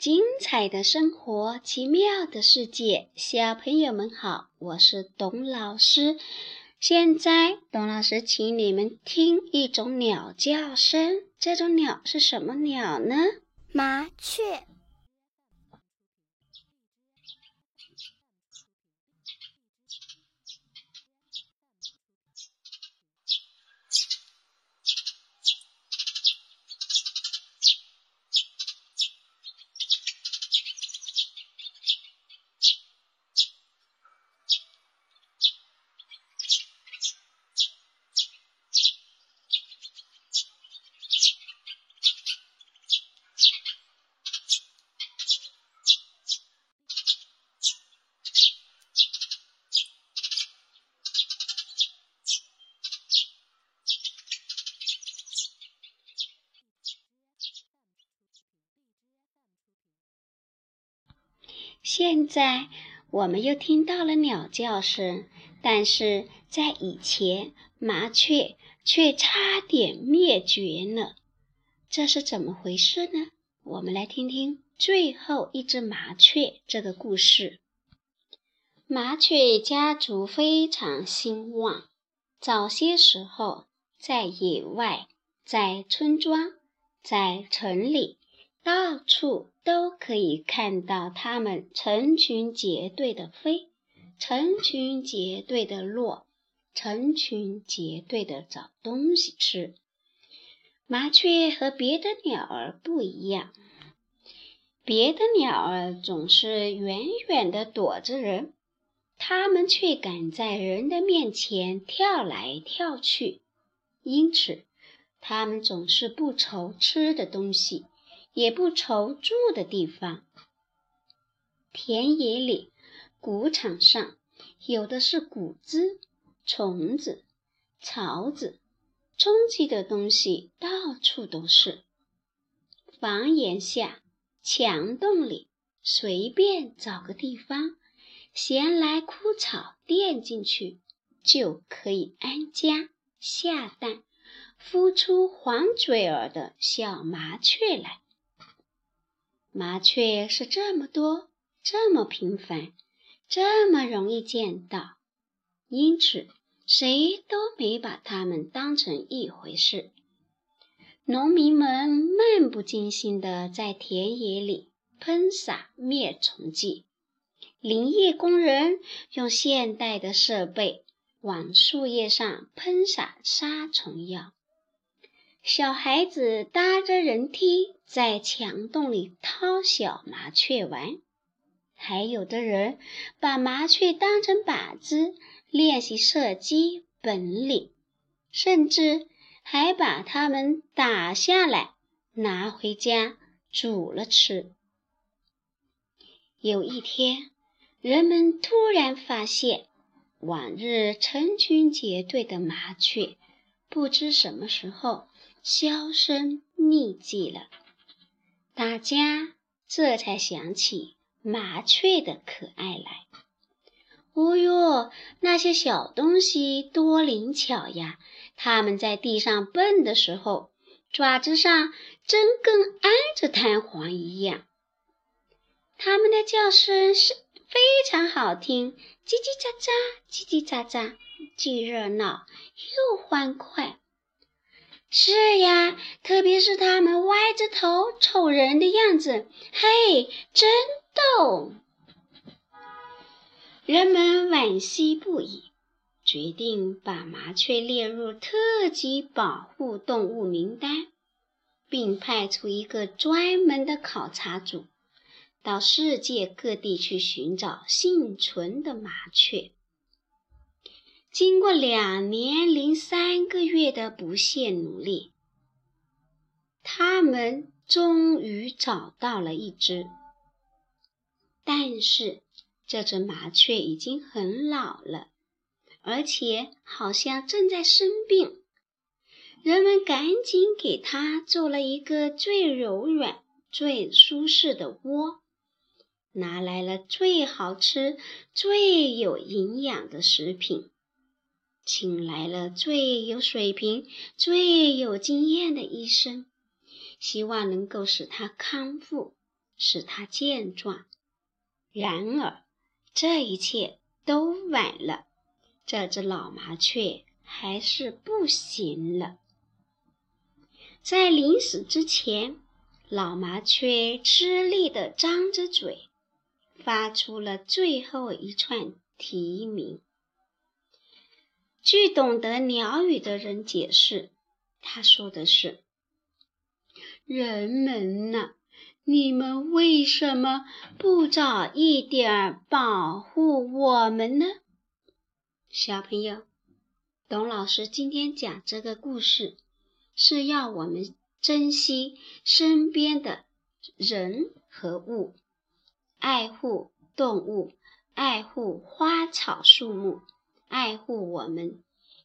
精彩的生活，奇妙的世界，小朋友们好，我是董老师。现在，董老师请你们听一种鸟叫声，这种鸟是什么鸟呢？麻雀。现在我们又听到了鸟叫声，但是在以前，麻雀却差点灭绝了。这是怎么回事呢？我们来听听最后一只麻雀这个故事。麻雀家族非常兴旺，早些时候，在野外、在村庄、在城里。到处都可以看到它们成群结队的飞，成群结队的落，成群结队的找东西吃。麻雀和别的鸟儿不一样，别的鸟儿总是远远地躲着人，它们却敢在人的面前跳来跳去，因此它们总是不愁吃的东西。也不愁住的地方。田野里、谷场上，有的是谷子、虫子、草籽，充饥的东西到处都是。房檐下、墙洞里，随便找个地方，衔来枯草垫进去，就可以安家下蛋，孵出黄嘴儿的小麻雀来。麻雀是这么多，这么频繁，这么容易见到，因此谁都没把它们当成一回事。农民们漫不经心地在田野里喷洒灭虫剂，林业工人用现代的设备往树叶上喷洒杀虫药。小孩子搭着人梯在墙洞里掏小麻雀玩，还有的人把麻雀当成靶子练习射击本领，甚至还把它们打下来拿回家煮了吃。有一天，人们突然发现，往日成群结队的麻雀，不知什么时候。销声匿迹了，大家这才想起麻雀的可爱来。哦哟，那些小东西多灵巧呀！它们在地上蹦的时候，爪子上真跟安着弹簧一样。它们的叫声是非常好听，叽叽喳喳，叽叽喳喳，既热闹又欢快。是呀，特别是他们歪着头瞅人的样子，嘿，真逗！人们惋惜不已，决定把麻雀列入特级保护动物名单，并派出一个专门的考察组，到世界各地去寻找幸存的麻雀。经过两年零三个月的不懈努力，他们终于找到了一只。但是这只麻雀已经很老了，而且好像正在生病。人们赶紧给它做了一个最柔软、最舒适的窝，拿来了最好吃、最有营养的食品。请来了最有水平、最有经验的医生，希望能够使他康复，使他健壮。然而，这一切都晚了，这只老麻雀还是不行了。在临死之前，老麻雀吃力地张着嘴，发出了最后一串啼鸣。据懂得鸟语的人解释，他说的是：“人们呐，你们为什么不早一点保护我们呢？”小朋友，董老师今天讲这个故事。是要我们珍惜身边的人和物，爱护动物，爱护花草树木，爱护我们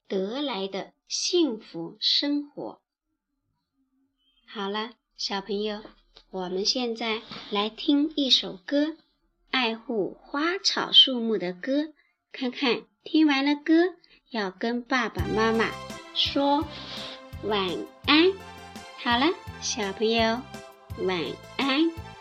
得来的幸福生活。好了，小朋友，我们现在来听一首歌，《爱护花草树木的歌》，看看听完了歌要跟爸爸妈妈说。晚安，好了，小朋友，晚安。